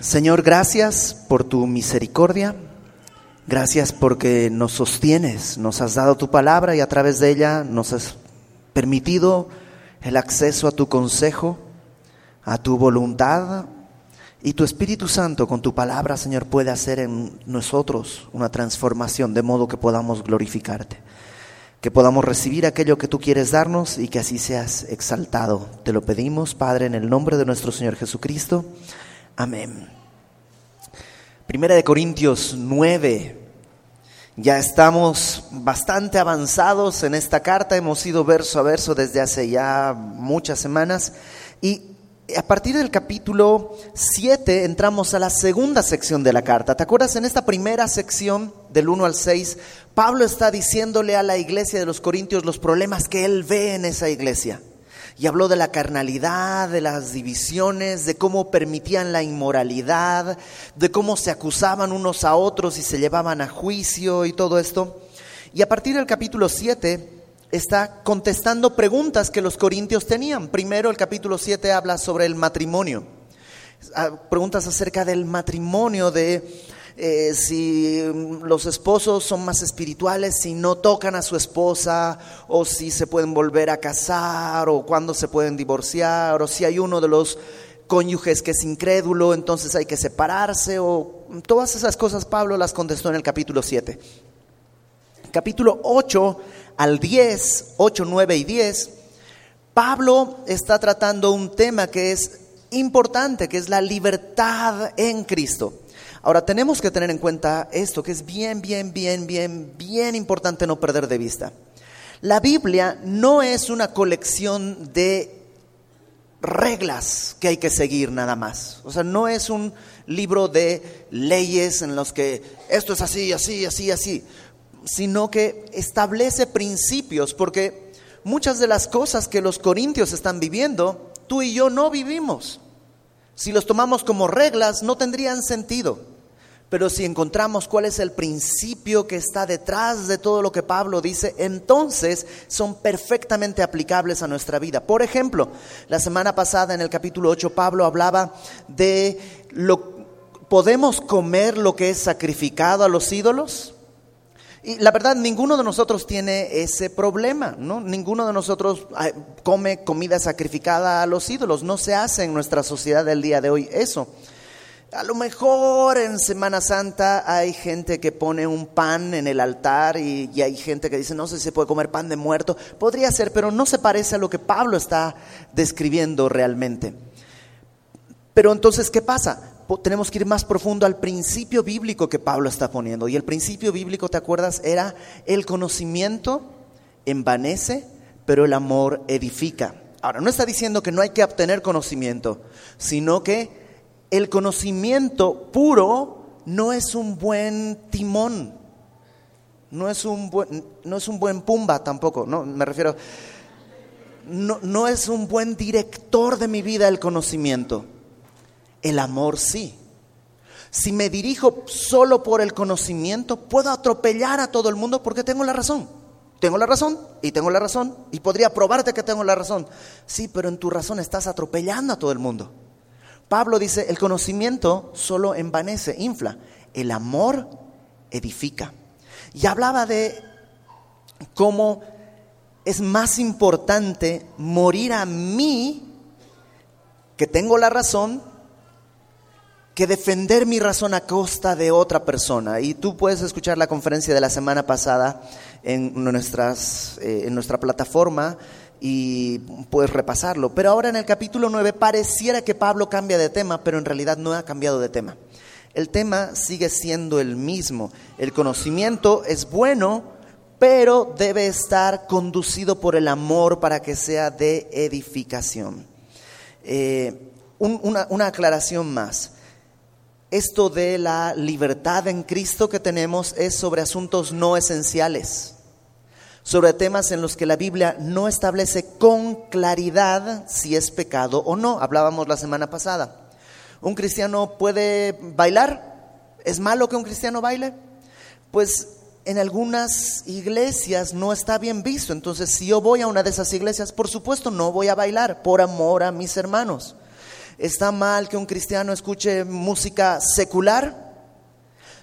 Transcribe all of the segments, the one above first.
Señor, gracias por tu misericordia. Gracias porque nos sostienes, nos has dado tu palabra y a través de ella nos has permitido el acceso a tu consejo, a tu voluntad y tu Espíritu Santo con tu palabra, Señor, puede hacer en nosotros una transformación de modo que podamos glorificarte, que podamos recibir aquello que tú quieres darnos y que así seas exaltado. Te lo pedimos, Padre, en el nombre de nuestro Señor Jesucristo. Amén. Primera de Corintios 9. Ya estamos bastante avanzados en esta carta, hemos ido verso a verso desde hace ya muchas semanas y a partir del capítulo 7 entramos a la segunda sección de la carta. ¿Te acuerdas? En esta primera sección, del 1 al 6, Pablo está diciéndole a la iglesia de los Corintios los problemas que él ve en esa iglesia y habló de la carnalidad, de las divisiones, de cómo permitían la inmoralidad, de cómo se acusaban unos a otros y se llevaban a juicio y todo esto. Y a partir del capítulo 7 está contestando preguntas que los corintios tenían. Primero el capítulo 7 habla sobre el matrimonio. Ah, preguntas acerca del matrimonio, de eh, si los esposos son más espirituales, si no tocan a su esposa, o si se pueden volver a casar, o cuándo se pueden divorciar, o si hay uno de los cónyuges que es incrédulo, entonces hay que separarse, o todas esas cosas Pablo las contestó en el capítulo 7. Capítulo 8 al 10, 8, 9 y 10, Pablo está tratando un tema que es importante, que es la libertad en Cristo. Ahora, tenemos que tener en cuenta esto, que es bien, bien, bien, bien, bien importante no perder de vista. La Biblia no es una colección de reglas que hay que seguir nada más. O sea, no es un libro de leyes en los que esto es así, así, así, así, sino que establece principios, porque muchas de las cosas que los corintios están viviendo, tú y yo no vivimos. Si los tomamos como reglas, no tendrían sentido. Pero si encontramos cuál es el principio que está detrás de todo lo que Pablo dice, entonces son perfectamente aplicables a nuestra vida. Por ejemplo, la semana pasada en el capítulo 8 Pablo hablaba de lo podemos comer lo que es sacrificado a los ídolos. Y la verdad, ninguno de nosotros tiene ese problema, ¿no? Ninguno de nosotros come comida sacrificada a los ídolos. No se hace en nuestra sociedad del día de hoy eso. A lo mejor en Semana Santa hay gente que pone un pan en el altar y, hay gente que dice, no sé si se puede comer pan de muerto. Podría ser, pero no se parece a lo que Pablo está describiendo realmente. Pero entonces, ¿qué pasa? tenemos que ir más profundo al principio bíblico que Pablo está poniendo. Y el principio bíblico, ¿te acuerdas? Era el conocimiento envanece, pero el amor edifica. Ahora, no está diciendo que no hay que obtener conocimiento, sino que el conocimiento puro no es un buen timón, no es un buen, no es un buen pumba tampoco, no, me refiero, no, no es un buen director de mi vida el conocimiento. El amor sí. Si me dirijo solo por el conocimiento, puedo atropellar a todo el mundo porque tengo la razón. Tengo la razón y tengo la razón y podría probarte que tengo la razón. Sí, pero en tu razón estás atropellando a todo el mundo. Pablo dice, el conocimiento solo envanece, infla. El amor edifica. Y hablaba de cómo es más importante morir a mí, que tengo la razón, que defender mi razón a costa de otra persona. Y tú puedes escuchar la conferencia de la semana pasada en, nuestras, eh, en nuestra plataforma y puedes repasarlo. Pero ahora en el capítulo 9 pareciera que Pablo cambia de tema, pero en realidad no ha cambiado de tema. El tema sigue siendo el mismo. El conocimiento es bueno, pero debe estar conducido por el amor para que sea de edificación. Eh, una, una aclaración más esto de la libertad en Cristo que tenemos es sobre asuntos no esenciales, sobre temas en los que la Biblia no establece con claridad si es pecado o no. Hablábamos la semana pasada. ¿Un cristiano puede bailar? ¿Es malo que un cristiano baile? Pues en algunas iglesias no está bien visto. Entonces, si yo voy a una de esas iglesias, por supuesto no voy a bailar por amor a mis hermanos. ¿Está mal que un cristiano escuche música secular?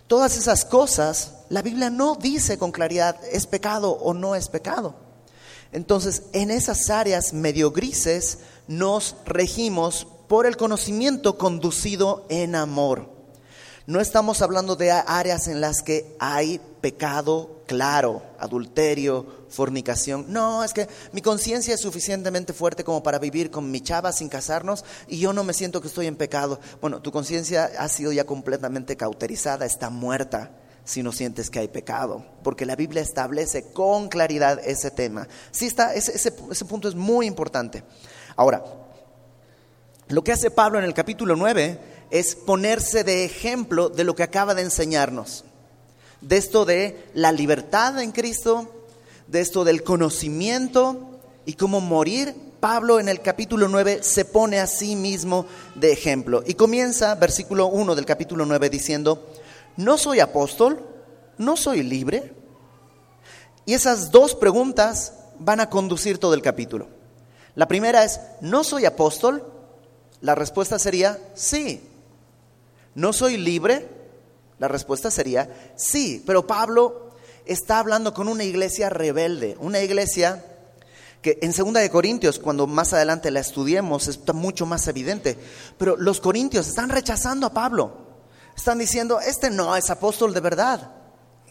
Todas esas cosas, la Biblia no dice con claridad, ¿es pecado o no es pecado? Entonces, en esas áreas medio grises nos regimos por el conocimiento conducido en amor. No estamos hablando de áreas en las que hay pecado claro, adulterio, fornicación. No, es que mi conciencia es suficientemente fuerte como para vivir con mi chava sin casarnos y yo no me siento que estoy en pecado. Bueno, tu conciencia ha sido ya completamente cauterizada, está muerta si no sientes que hay pecado, porque la Biblia establece con claridad ese tema. Sí está, ese, ese, ese punto es muy importante. Ahora, lo que hace Pablo en el capítulo 9 es ponerse de ejemplo de lo que acaba de enseñarnos. De esto de la libertad en Cristo, de esto del conocimiento y cómo morir. Pablo en el capítulo 9 se pone a sí mismo de ejemplo. Y comienza, versículo 1 del capítulo 9, diciendo, no soy apóstol, no soy libre. Y esas dos preguntas van a conducir todo el capítulo. La primera es, ¿no soy apóstol? La respuesta sería, sí, ¿No soy libre? La respuesta sería sí, pero Pablo está hablando con una iglesia rebelde, una iglesia que en segunda de Corintios, cuando más adelante la estudiemos, está mucho más evidente, pero los corintios están rechazando a Pablo. Están diciendo, este no es apóstol de verdad.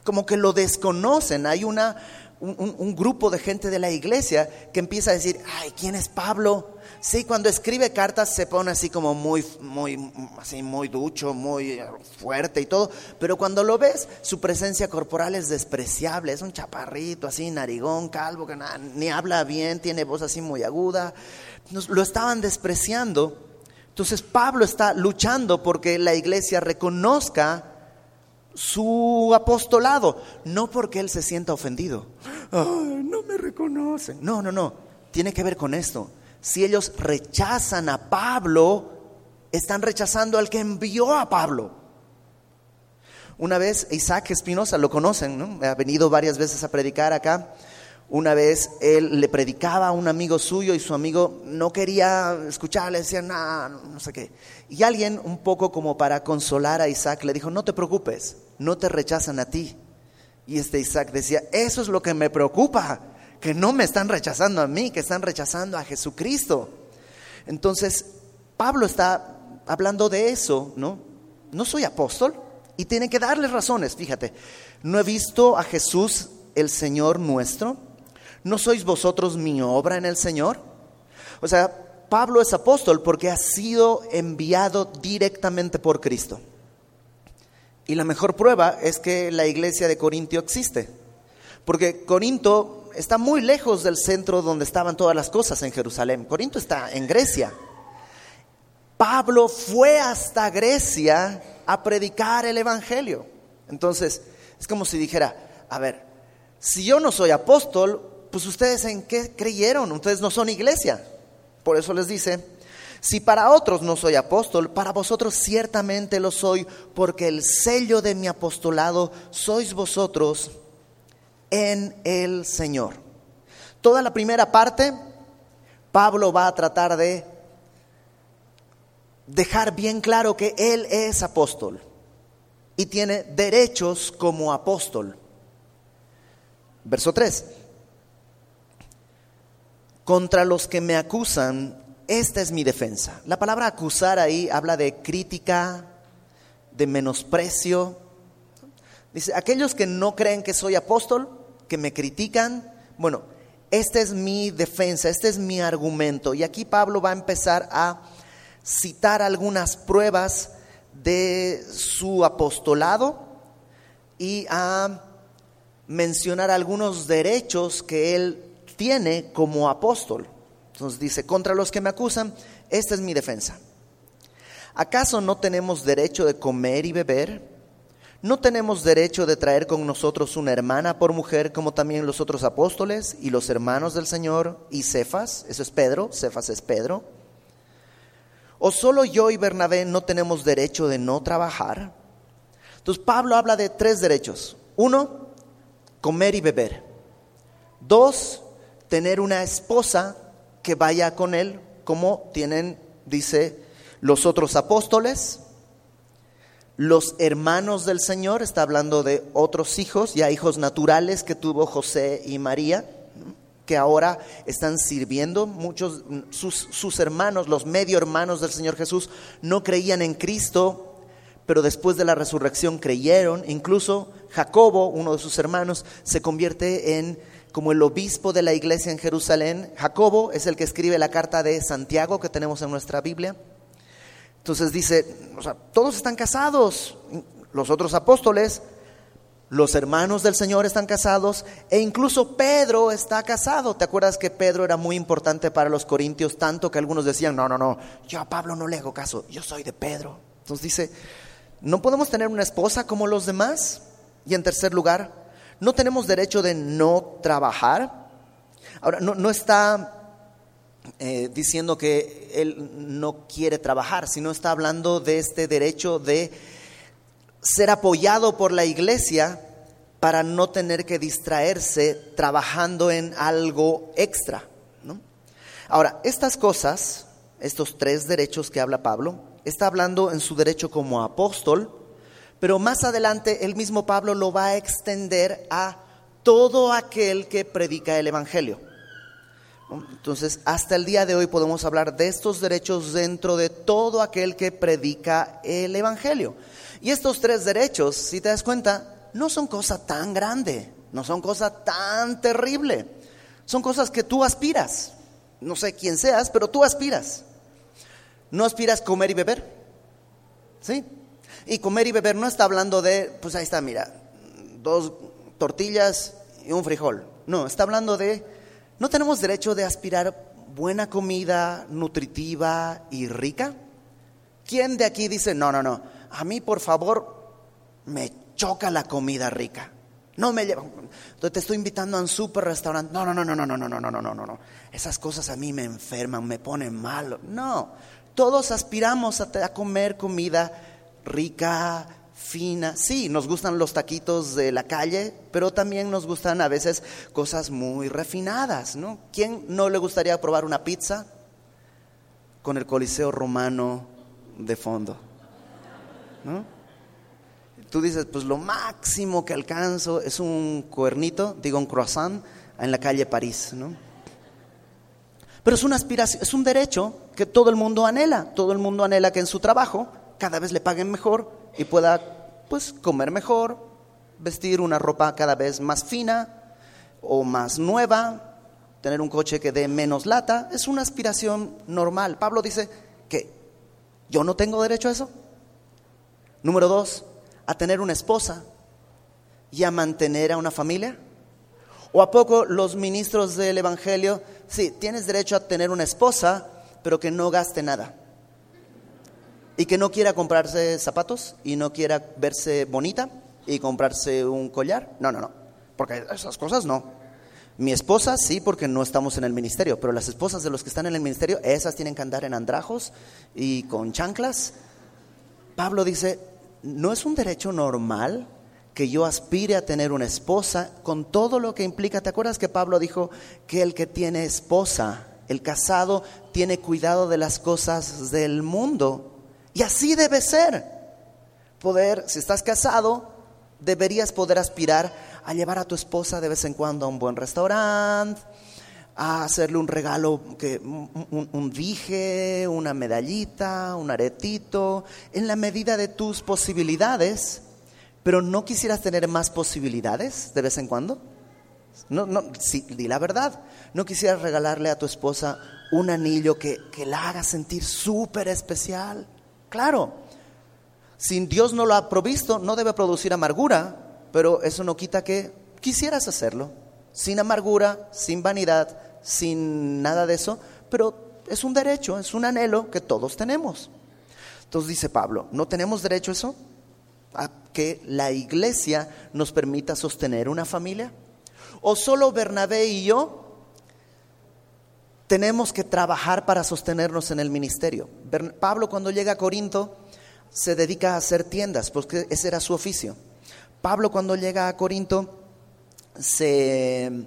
Como que lo desconocen. Hay una, un, un grupo de gente de la iglesia que empieza a decir, ay, ¿quién es Pablo? Sí, cuando escribe cartas se pone así como muy, muy, así muy ducho, muy fuerte y todo, pero cuando lo ves, su presencia corporal es despreciable, es un chaparrito así, narigón, calvo, que ni habla bien, tiene voz así muy aguda. lo estaban despreciando. Entonces Pablo está luchando porque la iglesia reconozca su apostolado, no porque él se sienta ofendido. no me reconocen. No, no, no. Tiene que ver con esto si ellos rechazan a Pablo, están rechazando al que envió a Pablo. Una vez Isaac Espinosa, lo conocen, ¿no? ha venido varias veces a predicar acá. Una vez él le predicaba a un amigo suyo y su amigo no quería escucharle, decía, nada, no sé qué. Y alguien, un poco como para consolar a Isaac, le dijo, no te preocupes, no te rechazan a ti. Y este Isaac decía, eso es lo que me preocupa que no me están rechazando a mí, que están rechazando a Jesucristo. Entonces, Pablo está hablando de eso, ¿no? No soy apóstol y tiene que darles razones, fíjate. No he visto a Jesús el Señor nuestro. ¿No sois vosotros mi obra en el Señor? O sea, Pablo es apóstol porque ha sido enviado directamente por Cristo. Y la mejor prueba es que la iglesia de Corintio existe. Porque Corinto está muy lejos del centro donde estaban todas las cosas en Jerusalén. Corinto está en Grecia. Pablo fue hasta Grecia a predicar el Evangelio. Entonces, es como si dijera, a ver, si yo no soy apóstol, pues ustedes en qué creyeron, ustedes no son iglesia. Por eso les dice, si para otros no soy apóstol, para vosotros ciertamente lo soy, porque el sello de mi apostolado sois vosotros en el Señor. Toda la primera parte, Pablo va a tratar de dejar bien claro que él es apóstol y tiene derechos como apóstol. Verso 3. Contra los que me acusan, esta es mi defensa. La palabra acusar ahí habla de crítica, de menosprecio. Dice, aquellos que no creen que soy apóstol, que me critican, bueno, esta es mi defensa, este es mi argumento. Y aquí Pablo va a empezar a citar algunas pruebas de su apostolado y a mencionar algunos derechos que él tiene como apóstol. Entonces dice, contra los que me acusan, esta es mi defensa. ¿Acaso no tenemos derecho de comer y beber? ¿No tenemos derecho de traer con nosotros una hermana por mujer como también los otros apóstoles y los hermanos del Señor y Cefas? Eso es Pedro, Cefas es Pedro. ¿O solo yo y Bernabé no tenemos derecho de no trabajar? Entonces Pablo habla de tres derechos. Uno, comer y beber. Dos, tener una esposa que vaya con él como tienen, dice, los otros apóstoles, los hermanos del Señor, está hablando de otros hijos, ya hijos naturales que tuvo José y María, que ahora están sirviendo. Muchos, sus, sus hermanos, los medio hermanos del Señor Jesús, no creían en Cristo, pero después de la resurrección creyeron. Incluso Jacobo, uno de sus hermanos, se convierte en como el obispo de la iglesia en Jerusalén. Jacobo es el que escribe la carta de Santiago que tenemos en nuestra Biblia. Entonces dice, o sea, todos están casados, los otros apóstoles, los hermanos del Señor están casados e incluso Pedro está casado. ¿Te acuerdas que Pedro era muy importante para los corintios tanto que algunos decían, no, no, no, yo a Pablo no le hago caso, yo soy de Pedro. Entonces dice, ¿no podemos tener una esposa como los demás? Y en tercer lugar, ¿no tenemos derecho de no trabajar? Ahora, no, no está eh, diciendo que él no quiere trabajar, sino está hablando de este derecho de ser apoyado por la iglesia para no tener que distraerse trabajando en algo extra. Ahora, estas cosas, estos tres derechos que habla Pablo, está hablando en su derecho como apóstol, pero más adelante el mismo Pablo lo va a extender a todo aquel que predica el Evangelio. Entonces, hasta el día de hoy podemos hablar de estos derechos dentro de todo aquel que predica el Evangelio. Y estos tres derechos, si te das cuenta, no son cosa tan grande, no son cosa tan terrible. Son cosas que tú aspiras. No sé quién seas, pero tú aspiras. No aspiras comer y beber. ¿Sí? Y comer y beber no está hablando de, pues ahí está, mira, dos tortillas y un frijol. No, está hablando de ¿No tenemos derecho de aspirar buena comida, nutritiva y rica? ¿Quién de aquí dice, no, no, no, a mí por favor me choca la comida rica? No me lleva. Te estoy invitando a un super restaurante. No, no, no, no, no, no, no, no, no, no, no, no. Esas cosas a mí me enferman, me ponen mal. No. Todos aspiramos a comer comida rica, fina. Sí, nos gustan los taquitos de la calle, pero también nos gustan a veces cosas muy refinadas, ¿no? ¿Quién no le gustaría probar una pizza con el Coliseo Romano de fondo? ¿No? Tú dices, pues lo máximo que alcanzo es un cuernito, digo un croissant, en la calle París, ¿no? Pero es una aspiración, es un derecho que todo el mundo anhela. Todo el mundo anhela que en su trabajo cada vez le paguen mejor y pueda pues comer mejor, vestir una ropa cada vez más fina o más nueva, tener un coche que dé menos lata, es una aspiración normal. Pablo dice que yo no tengo derecho a eso. Número dos, a tener una esposa y a mantener a una familia. ¿O a poco los ministros del Evangelio, sí, tienes derecho a tener una esposa, pero que no gaste nada? Y que no quiera comprarse zapatos y no quiera verse bonita y comprarse un collar. No, no, no, porque esas cosas no. Mi esposa sí, porque no estamos en el ministerio, pero las esposas de los que están en el ministerio, esas tienen que andar en andrajos y con chanclas. Pablo dice, ¿no es un derecho normal que yo aspire a tener una esposa con todo lo que implica? ¿Te acuerdas que Pablo dijo que el que tiene esposa, el casado, tiene cuidado de las cosas del mundo? Y así debe ser. Poder, si estás casado, deberías poder aspirar a llevar a tu esposa de vez en cuando a un buen restaurante, a hacerle un regalo, que, un, dije, una medallita, un aretito, en la medida de tus posibilidades. Pero no quisieras tener más posibilidades de vez en cuando. No, no, sí, di la verdad. No quisieras regalarle a tu esposa un anillo que, que la haga sentir súper especial. Claro, si Dios no lo ha provisto, no debe producir amargura, pero eso no quita que quisieras hacerlo, sin amargura, sin vanidad, sin nada de eso, pero es un derecho, es un anhelo que todos tenemos. Entonces dice Pablo, ¿no tenemos derecho a eso? ¿A que la iglesia nos permita sostener una familia? ¿O solo Bernabé y yo tenemos que trabajar para sostenernos en el ministerio. Pablo cuando llega a Corinto se dedica a hacer tiendas, porque ese era su oficio. Pablo cuando llega a Corinto se,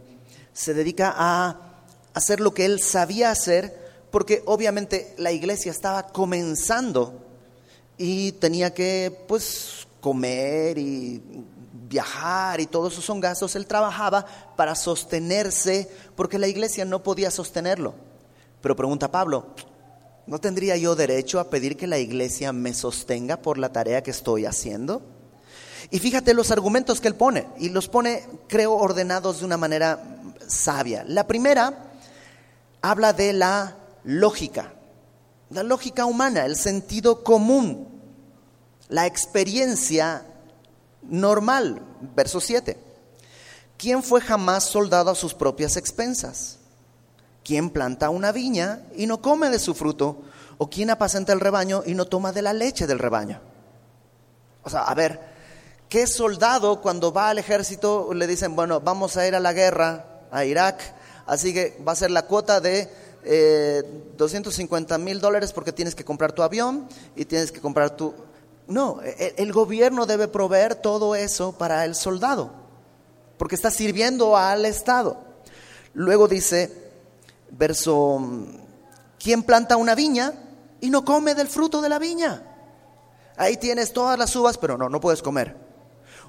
se dedica a hacer lo que él sabía hacer porque obviamente la iglesia estaba comenzando y tenía que pues comer y viajar y todos esos son gastos, él trabajaba para sostenerse porque la iglesia no podía sostenerlo. Pero pregunta Pablo, ¿no tendría yo derecho a pedir que la iglesia me sostenga por la tarea que estoy haciendo? Y fíjate los argumentos que él pone, y los pone, creo, ordenados de una manera sabia. La primera habla de la lógica, la lógica humana, el sentido común, la experiencia normal. Verso 7. ¿Quién fue jamás soldado a sus propias expensas? ¿Quién planta una viña y no come de su fruto? ¿O quién apacenta el rebaño y no toma de la leche del rebaño? O sea, a ver, ¿qué soldado cuando va al ejército le dicen, bueno, vamos a ir a la guerra, a Irak, así que va a ser la cuota de 250 eh, mil dólares porque tienes que comprar tu avión y tienes que comprar tu... No, el gobierno debe proveer todo eso para el soldado, porque está sirviendo al Estado. Luego dice, verso, ¿quién planta una viña y no come del fruto de la viña? Ahí tienes todas las uvas, pero no, no puedes comer.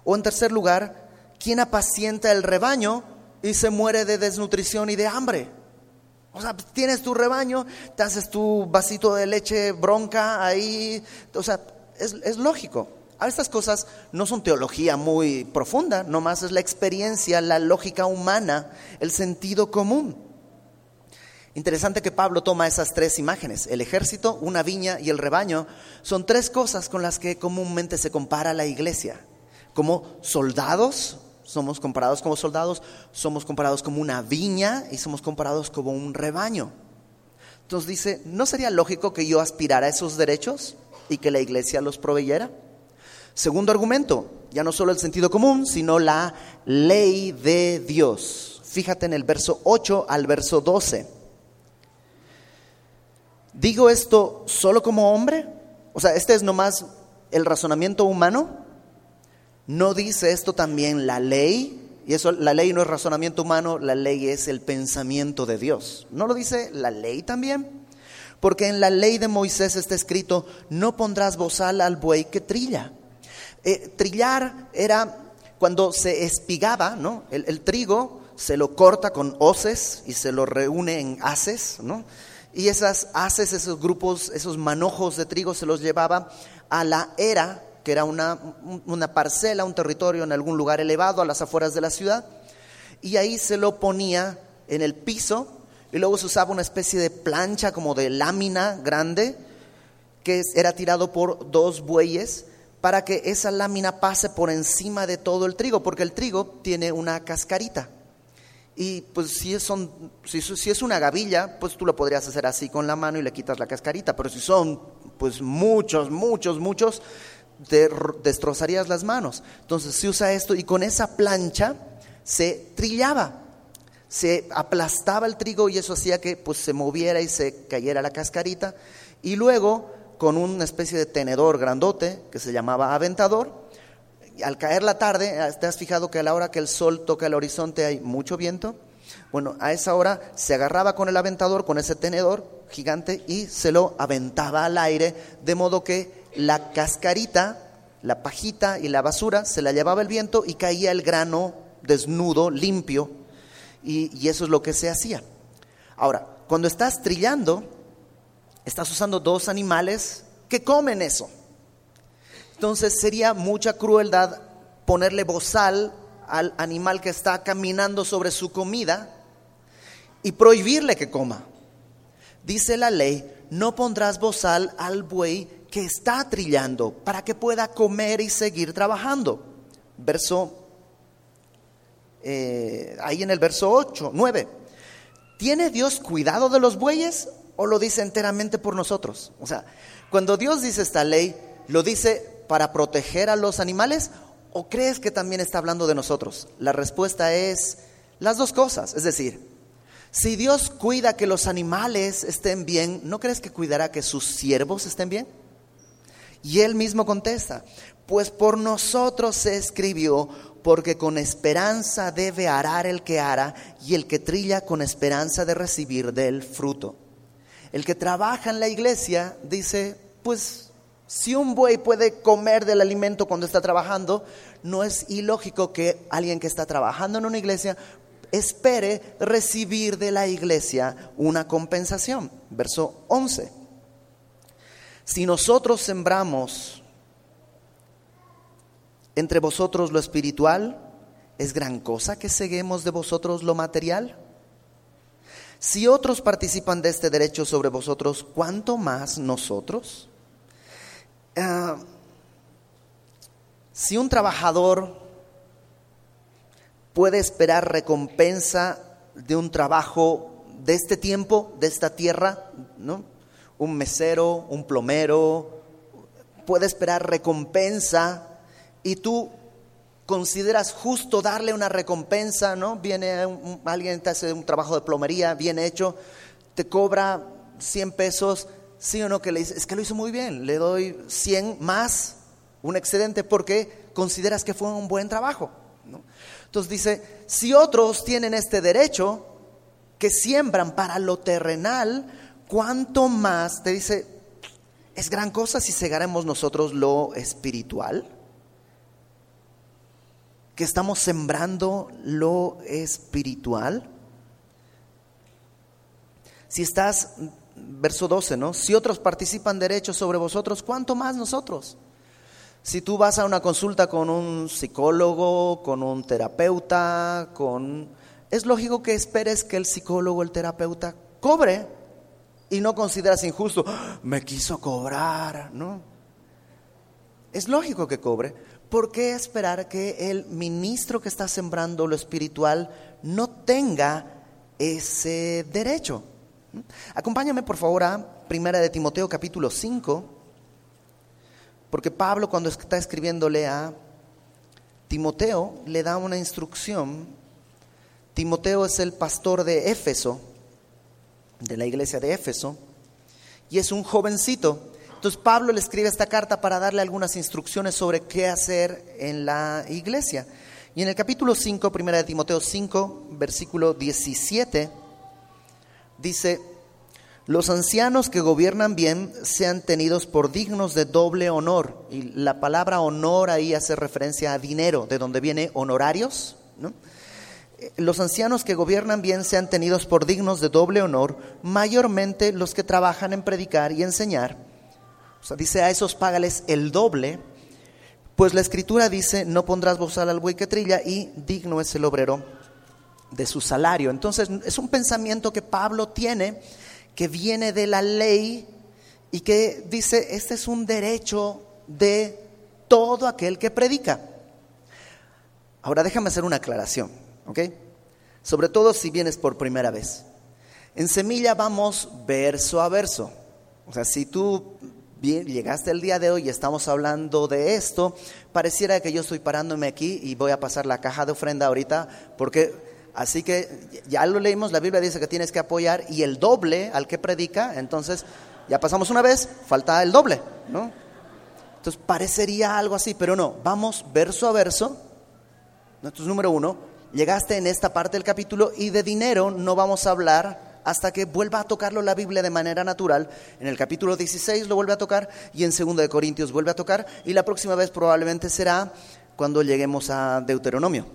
O en tercer lugar, ¿quién apacienta el rebaño y se muere de desnutrición y de hambre? O sea, tienes tu rebaño, te haces tu vasito de leche bronca ahí, o sea, es, lógico. A estas cosas no son teología muy profunda, nomás es la experiencia, la lógica humana, el sentido común. Interesante que Pablo toma esas tres imágenes, el ejército, una viña y el rebaño, son tres cosas con las que comúnmente se compara la iglesia, como soldados, somos comparados como soldados, somos comparados como una viña y somos comparados como un rebaño. Entonces dice, ¿no sería lógico que yo aspirara a esos derechos? Y que la iglesia los proveyera. Segundo argumento, ya no solo el sentido común, sino la ley de Dios. Fíjate en el verso 8 al verso 12. ¿Digo esto solo como hombre? O sea, este es nomás el razonamiento humano. ¿No dice esto también la ley? Y eso, la ley no es razonamiento humano, la ley es el pensamiento de Dios. ¿No lo dice la ley también? Porque en la ley de Moisés está escrito, no pondrás bozal al buey que trilla. Eh, trillar era cuando se espigaba, ¿no? El, trigo se lo corta con hoces y se lo reúne en haces, ¿no? Y esas haces, esos grupos, esos manojos de trigo se los llevaba a la era, que era una, una parcela, un territorio en algún lugar elevado a las afueras de la ciudad, y ahí se lo ponía en el piso y luego se usaba una especie de plancha como de lámina grande que era tirado por dos bueyes para que esa lámina pase por encima de todo el trigo, porque el trigo tiene una cascarita. Y pues si son, si, si es una gavilla, pues tú lo podrías hacer así con la mano y le quitas la cascarita, pero si son pues muchos, muchos, muchos, te destrozarías las manos. Entonces se usa esto y con esa plancha se trillaba se aplastaba el trigo y eso hacía que pues, se moviera y se cayera la cascarita. Y luego, con una especie de tenedor grandote que se llamaba aventador, al caer la tarde, ¿te has fijado que a la hora que el sol toca el horizonte hay mucho viento? Bueno, a esa hora se agarraba con el aventador, con ese tenedor gigante, y se lo aventaba al aire, de modo que la cascarita, la pajita y la basura se la llevaba el viento y caía el grano desnudo, limpio, y, eso es lo que se hacía. Ahora, cuando estás trillando, estás usando dos animales que comen eso. Entonces sería mucha crueldad ponerle bozal al animal que está caminando sobre su comida y prohibirle que coma. Dice la ley, no pondrás bozal al buey que está trillando para que pueda comer y seguir trabajando. Verso eh, ahí en el verso 8, 9. ¿Tiene Dios cuidado de los bueyes o lo dice enteramente por nosotros? O sea, cuando Dios dice esta ley, ¿lo dice para proteger a los animales o crees que también está hablando de nosotros? La respuesta es las dos cosas. Es decir, si Dios cuida que los animales estén bien, ¿no crees que cuidará que sus siervos estén bien? Y él mismo contesta, pues por nosotros se escribió, porque con esperanza debe arar el que ara y el que trilla con esperanza de recibir del fruto. El que trabaja en la iglesia dice, pues si un buey puede comer del alimento cuando está trabajando, no es ilógico que alguien que está trabajando en una iglesia espere recibir de la iglesia una compensación. Verso 11. Si nosotros sembramos entre vosotros lo espiritual, ¿es gran cosa que seguimos de vosotros lo material? Si otros participan de este derecho sobre vosotros, ¿cuánto más nosotros? Ah, si un trabajador puede esperar recompensa de un trabajo de este tiempo, de esta tierra, ¿no? Un mesero, un plomero, puede esperar recompensa y tú consideras justo darle una recompensa, ¿no? Viene alguien te hace un trabajo de plomería bien hecho, te cobra 100 pesos, sí o no que le dices, es que lo hizo muy bien, le doy 100 más, un excedente, porque consideras que fue un buen trabajo. Entonces dice, si otros tienen este derecho, que siembran para lo terrenal, ¿cuánto más? Te dice, es gran cosa si segaremos nosotros lo espiritual que estamos sembrando lo espiritual? Si estás, verso 12, ¿no? Si otros participan derechos sobre vosotros, ¿cuánto más nosotros? Si tú vas a una consulta con un psicólogo, con un terapeuta, con... Es lógico que esperes que el psicólogo, el terapeuta, cobre y no consideras injusto, ¡Ah! me quiso cobrar, ¿no? Es lógico que cobre, ¿por qué esperar que el ministro que está sembrando lo espiritual no tenga ese derecho? Acompáñame por favor a Primera de Timoteo capítulo 5, porque Pablo cuando está escribiéndole a Timoteo le da una instrucción. Timoteo es el pastor de Éfeso, de la iglesia de Éfeso, y es un jovencito entonces Pablo le escribe esta carta para darle algunas instrucciones sobre qué hacer en la iglesia. Y en el capítulo 5, primera de Timoteo 5, versículo 17, dice, los ancianos que gobiernan bien sean tenidos por dignos de doble honor. Y la palabra honor ahí hace referencia a dinero, de donde viene honorarios. Los ancianos que gobiernan bien sean tenidos por dignos de doble honor, mayormente los que trabajan en predicar y enseñar o sea, dice a esos págales el doble, pues la escritura dice, no pondrás bozal al buey que trilla y digno es el obrero de su salario. Entonces es un pensamiento que Pablo tiene, que viene de la ley y que dice, este es un derecho de todo aquel que predica. Ahora déjame hacer una aclaración, ¿ok? Sobre todo si vienes por primera vez. En semilla vamos verso a verso. O sea, si tú bien, llegaste el día de hoy y estamos hablando de esto, pareciera que yo estoy parándome aquí y voy a pasar la caja de ofrenda ahorita, porque así que ya lo leímos, la Biblia dice que tienes que apoyar y el doble al que predica, entonces ya pasamos una vez, falta el doble, ¿no? Entonces parecería algo así, pero no, vamos verso a verso. Entonces, número uno, llegaste en esta parte del capítulo y de dinero no vamos a hablar hasta que vuelva a tocarlo la Biblia de manera natural. En el capítulo 16 lo vuelve a tocar y en 2 de Corintios vuelve a tocar y la próxima vez probablemente será cuando lleguemos a Deuteronomio.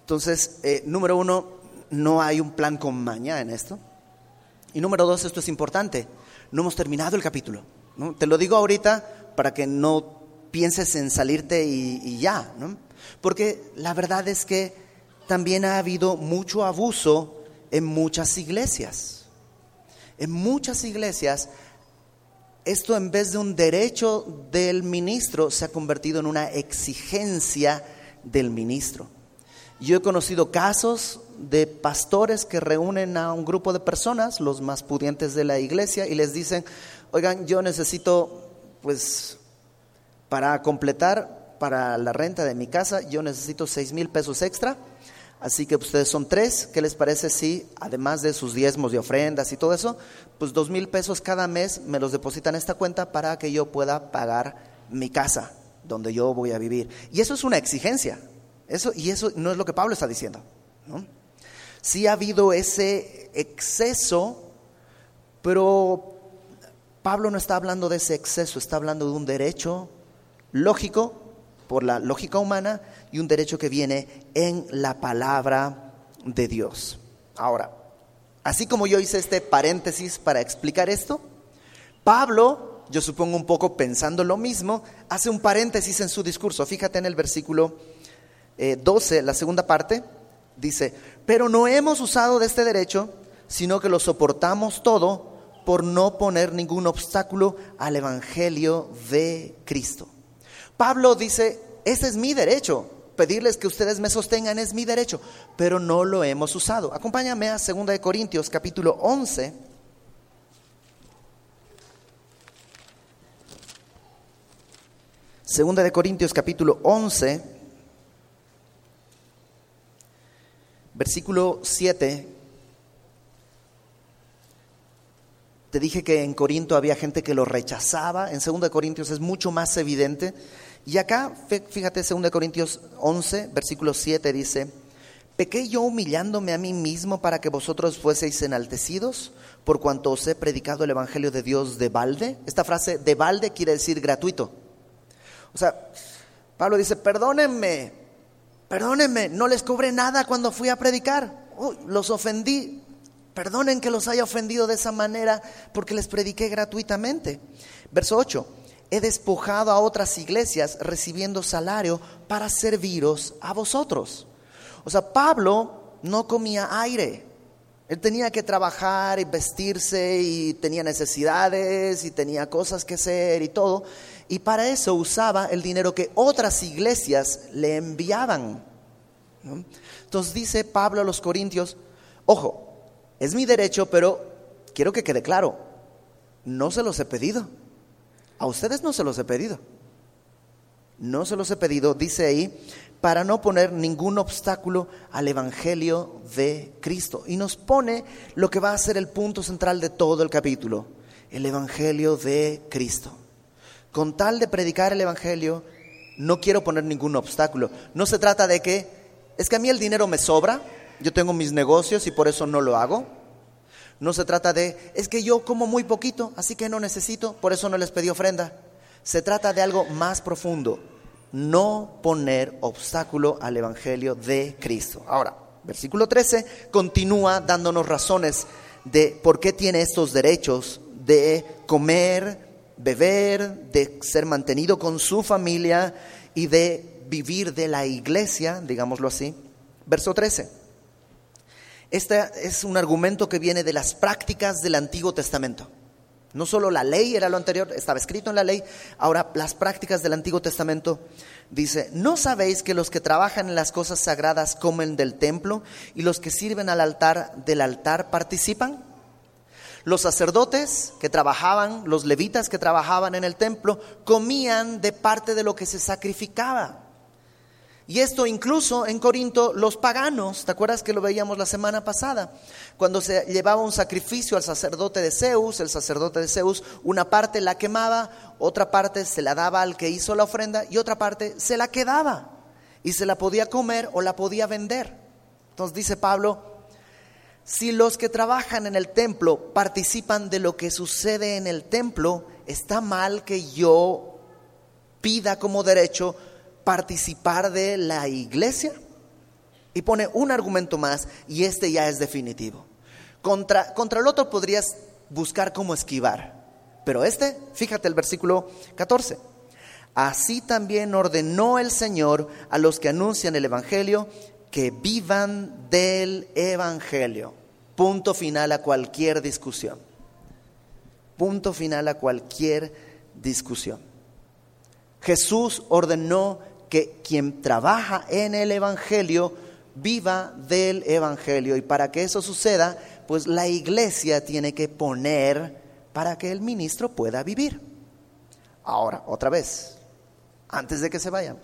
Entonces, eh, número uno, no hay un plan con maña en esto. Y número dos, esto es importante, no hemos terminado el capítulo. Te lo digo ahorita para que no pienses en salirte y, y ya, ¿no? porque la verdad es que también ha habido mucho abuso en muchas iglesias. En muchas iglesias, esto en vez de un derecho del ministro, se ha convertido en una exigencia del ministro. Yo he conocido casos de pastores que reúnen a un grupo de personas, los más pudientes de la iglesia, y les dicen, oigan, yo necesito, pues, para completar, para la renta de mi casa, yo necesito seis mil pesos extra Así que ustedes son tres. ¿Qué les parece si, además de sus diezmos y ofrendas y todo eso, pues dos mil pesos cada mes me los depositan en esta cuenta para que yo pueda pagar mi casa donde yo voy a vivir? Y eso es una exigencia. Eso, y eso no es lo que Pablo está diciendo. ¿no? Sí ha habido ese exceso, Pero Pablo no está hablando de ese exceso, está hablando de un derecho lógico por la lógica humana y un derecho que viene en la palabra de Dios. Ahora, así como yo hice este paréntesis para explicar esto, Pablo, yo supongo un poco pensando lo mismo, hace un paréntesis en su discurso. Fíjate en el versículo 12, eh, la segunda parte, dice, pero no hemos usado de este derecho, sino que lo soportamos todo por no poner ningún obstáculo al Evangelio de Cristo. Pablo dice, ese es mi derecho, pedirles que ustedes me sostengan es mi derecho, pero no lo hemos usado. Acompáñame a 2 Corintios capítulo 11. Segunda de Corintios capítulo 11, versículo 7 Te dije que en Corinto había gente que lo rechazaba, en 2 Corintios es mucho más evidente. Y acá, fíjate, 2 Corintios 11, versículo 7 dice, ¿pequé yo humillándome a mí mismo para que vosotros fueseis enaltecidos por cuanto os he predicado el Evangelio de Dios de balde? Esta frase de balde quiere decir gratuito. O sea, Pablo dice, perdónenme, perdónenme, no les cobré nada cuando fui a predicar. los ofendí, Perdonen que los haya ofendido de esa manera porque les prediqué gratuitamente. Verso 8. He despojado a otras iglesias recibiendo salario para serviros a vosotros. O sea, Pablo no comía aire. Él tenía que trabajar y vestirse y tenía necesidades y tenía cosas que hacer y todo. Y para eso usaba el dinero que otras iglesias le enviaban. Entonces dice Pablo a los Corintios, ojo, es mi derecho, pero quiero que quede claro, no se los he pedido. A ustedes no se los he pedido. No se los he pedido, dice ahí, para no poner ningún obstáculo al Evangelio de Cristo. Y nos pone lo que va a ser el punto central de todo el capítulo, el Evangelio de Cristo. Con tal de predicar el Evangelio, no quiero poner ningún obstáculo. No se trata de que, es que a mí el dinero me sobra, yo tengo mis negocios y por eso no lo hago. No se trata de, es que yo como muy poquito, así que no necesito, por eso no les pedí ofrenda. Se trata de algo más profundo, no poner obstáculo al Evangelio de Cristo. Ahora, versículo 13 continúa dándonos razones de por qué tiene estos derechos de comer, beber, de ser mantenido con su familia y de vivir de la iglesia, digámoslo así. Verso 13. Este es un argumento que viene de las prácticas del Antiguo Testamento. No solo la ley era lo anterior, estaba escrito en la ley, ahora las prácticas del Antiguo Testamento dice, ¿no sabéis que los que trabajan en las cosas sagradas comen del templo y los que sirven al altar del altar participan? Los sacerdotes que trabajaban, los levitas que trabajaban en el templo, comían de parte de lo que se sacrificaba. Y esto incluso en Corinto los paganos, ¿te acuerdas que lo veíamos la semana pasada? Cuando se llevaba un sacrificio al sacerdote de Zeus, el sacerdote de Zeus una parte la quemaba, otra parte se la daba al que hizo la ofrenda y otra parte se la quedaba y se la podía comer o la podía vender. Entonces dice Pablo, si los que trabajan en el templo participan de lo que sucede en el templo, está mal que yo pida como derecho participar de la iglesia. Y pone un argumento más y este ya es definitivo. Contra, contra el otro podrías buscar cómo esquivar. Pero este, fíjate el versículo 14. Así también ordenó el Señor a los que anuncian el Evangelio que vivan del Evangelio. Punto final a cualquier discusión. Punto final a cualquier discusión. Jesús ordenó que quien trabaja en el Evangelio viva del Evangelio. Y para que eso suceda, pues la iglesia tiene que poner para que el ministro pueda vivir. Ahora, otra vez, antes de que se vayan.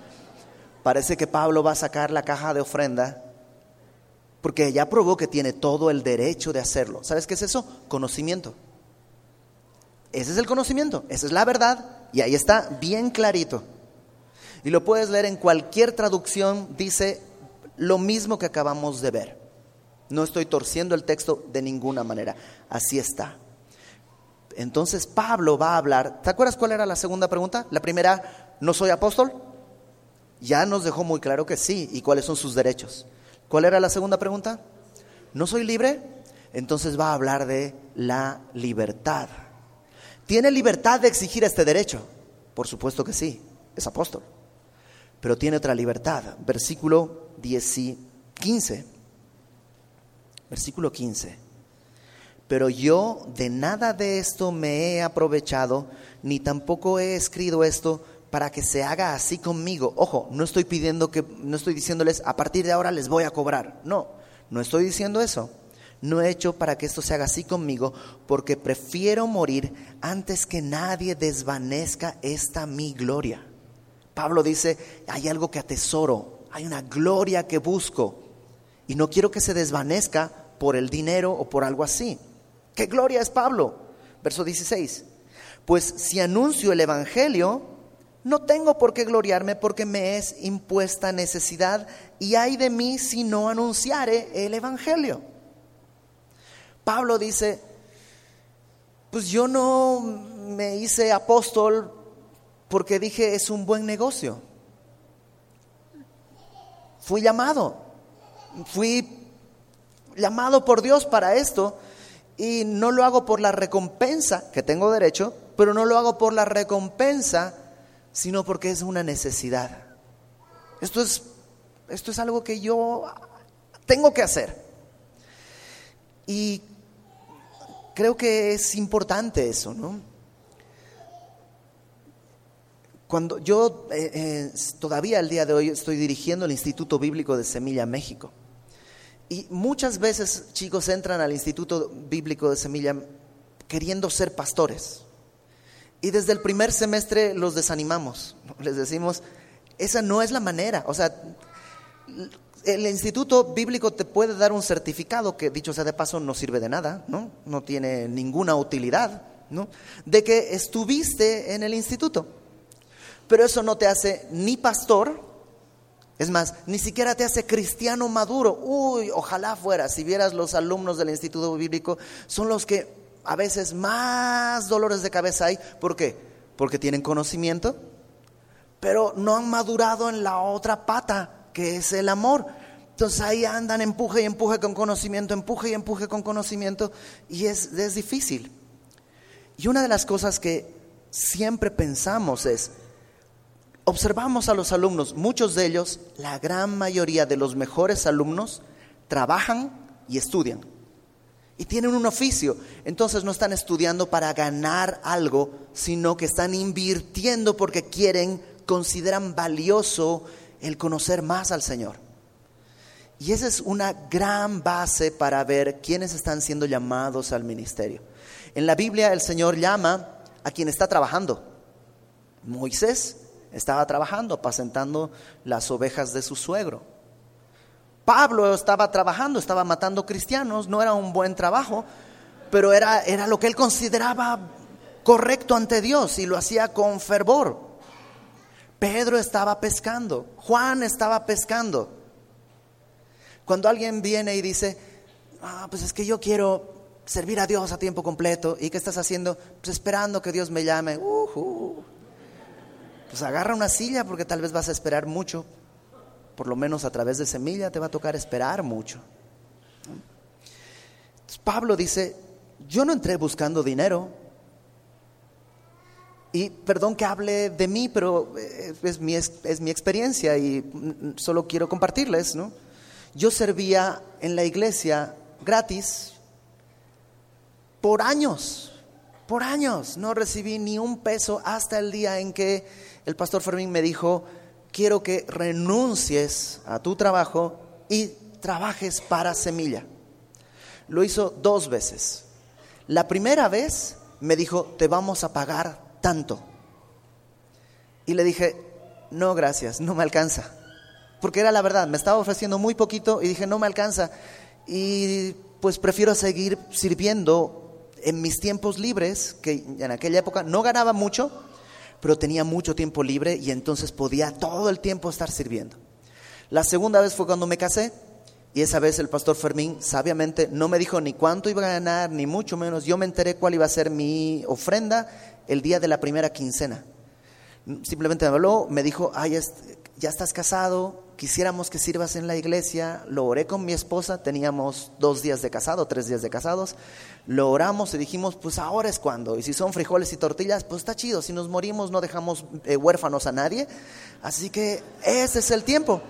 Parece que Pablo va a sacar la caja de ofrenda porque ya probó que tiene todo el derecho de hacerlo. ¿Sabes qué es eso? Conocimiento. Ese es el conocimiento, esa es la verdad y ahí está bien clarito. Y lo puedes leer en cualquier traducción, dice lo mismo que acabamos de ver. No estoy torciendo el texto de ninguna manera. Así está. Entonces Pablo va a hablar. ¿Te acuerdas cuál era la segunda pregunta? La primera, ¿no soy apóstol? Ya nos dejó muy claro que sí. ¿Y cuáles son sus derechos? ¿Cuál era la segunda pregunta? ¿No soy libre? Entonces va a hablar de la libertad. ¿Tiene libertad de exigir este derecho? Por supuesto que sí, es apóstol. Pero tiene otra libertad. Versículo 15. Versículo 15. Pero yo de nada de esto me he aprovechado, ni tampoco he escrito esto para que se haga así conmigo. Ojo, no estoy pidiendo que, no estoy diciéndoles a partir de ahora les voy a cobrar. No, no estoy diciendo eso. No he hecho para que esto se haga así conmigo, porque prefiero morir antes que nadie desvanezca esta mi gloria. Pablo dice, hay algo que atesoro, hay una gloria que busco, y no quiero que se desvanezca por el dinero o por algo así. ¿Qué gloria es Pablo? Verso 16. Pues si anuncio el Evangelio, no tengo por qué gloriarme porque me es impuesta necesidad y hay de mí si no anunciare el Evangelio. Pablo dice, pues yo no me hice apóstol porque dije es un buen negocio. Fui llamado, fui llamado por Dios para esto y no lo hago por la recompensa, que tengo derecho, pero no lo hago por la recompensa sino porque es una necesidad. Esto es, esto es algo que yo tengo que hacer. Y creo que es importante eso, ¿no? Cuando yo eh, eh, todavía el día de hoy estoy dirigiendo el Instituto Bíblico de Semilla México. Y muchas veces chicos entran al Instituto Bíblico de Semilla queriendo ser pastores. Y desde el primer semestre los desanimamos. Les decimos, esa no es la manera. O sea, el instituto bíblico te puede dar un certificado que, dicho sea de paso, no sirve de nada, ¿no? No tiene ninguna utilidad, ¿no? De que estuviste en el instituto. Pero eso no te hace ni pastor, es más, ni siquiera te hace cristiano maduro. Uy, ojalá fuera, si vieras los alumnos del instituto bíblico, son los que a veces más dolores de cabeza hay. ¿Por qué? Porque tienen conocimiento, pero no han madurado en la otra pata, que es el amor. Entonces ahí andan empuje y empuje con conocimiento, empuje y empuje con conocimiento, y es, es difícil. Y una de las cosas que siempre pensamos es, observamos a los alumnos, muchos de ellos, la gran mayoría de los mejores alumnos, trabajan y estudian y tienen un oficio. Entonces no están estudiando para ganar algo, sino que están invirtiendo porque quieren, consideran valioso el conocer más al Señor. Y esa es una gran base para ver quiénes están siendo llamados al ministerio. En la Biblia el Señor llama a quien está trabajando. Moisés estaba trabajando, apacentando las ovejas de su suegro. Pablo estaba trabajando, estaba matando cristianos, no era un buen trabajo, pero era, era lo que él consideraba correcto ante Dios y lo hacía con fervor. Pedro estaba pescando, Juan estaba pescando. Cuando alguien viene y dice, ah, pues es que yo quiero servir a Dios a tiempo completo, ¿y qué estás haciendo? Pues esperando que Dios me llame. Pues agarra una silla porque tal vez vas a esperar mucho por lo menos a través de semilla, te va a tocar esperar mucho. Pablo dice, yo no entré buscando dinero. Y perdón que hable de mí, pero es mi, es mi experiencia y solo quiero compartirles, ¿no? Yo servía en la iglesia gratis por años, por años. No recibí ni un peso hasta el día en que el pastor Fermín me dijo, quiero que renuncies a tu trabajo y trabajes para semilla. Lo hizo dos veces. La primera vez me dijo, te vamos a pagar tanto. Y le dije, no, gracias, no me alcanza. Porque era la verdad, me estaba ofreciendo muy poquito y dije, no me alcanza. Y pues prefiero seguir sirviendo en mis tiempos libres, que en aquella época no ganaba mucho, pero tenía mucho tiempo libre y entonces podía todo el tiempo estar sirviendo. La segunda vez fue cuando me casé Y esa vez el pastor Fermín sabiamente no me dijo ni cuánto iba a ganar, ni mucho menos. Yo me enteré cuál iba a ser mi ofrenda el día de la primera quincena. Simplemente me habló, me dijo, ay, ya estás casado, quisiéramos que sirvas en la iglesia. Lo oré con mi esposa, teníamos dos días de casado, tres días de casados. Lo oramos y dijimos, pues ahora es cuando. Y si son frijoles y tortillas, pues está chido. Si nos morimos no dejamos eh, huérfanos a nadie. Así que ese es el tiempo.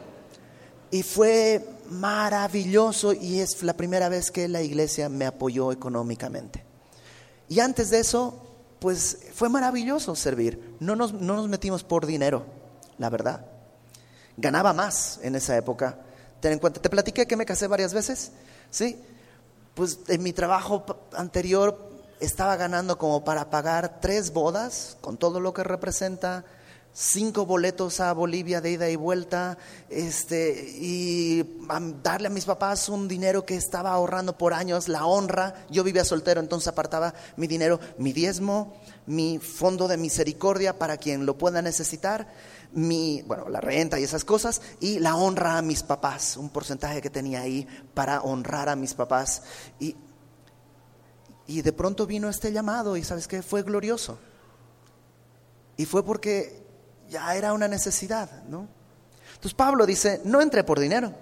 Y fue maravilloso y es la primera vez que la iglesia me apoyó económicamente. Y antes de eso, pues fue maravilloso servir. No nos, no nos metimos por dinero, la verdad. Ganaba más en esa época. Ten en cuenta, te platiqué que me casé varias veces, ¿sí? Pues en mi trabajo anterior estaba ganando como para pagar tres bodas, con todo lo que representa, cinco boletos a Bolivia de ida y vuelta, este, y darle a mis papás un dinero que estaba ahorrando por años, la honra. Yo vivía soltero, entonces apartaba mi dinero, mi diezmo, mi fondo de misericordia para quien lo pueda necesitar, mi, bueno, la renta y esas cosas, y la honra a mis papás, un porcentaje que tenía ahí para honrar a mis papás. Y, y de pronto vino este llamado y sabes que fue glorioso. Y fue porque ya era una necesidad, ¿no? Entonces Pablo dice, no entré por dinero.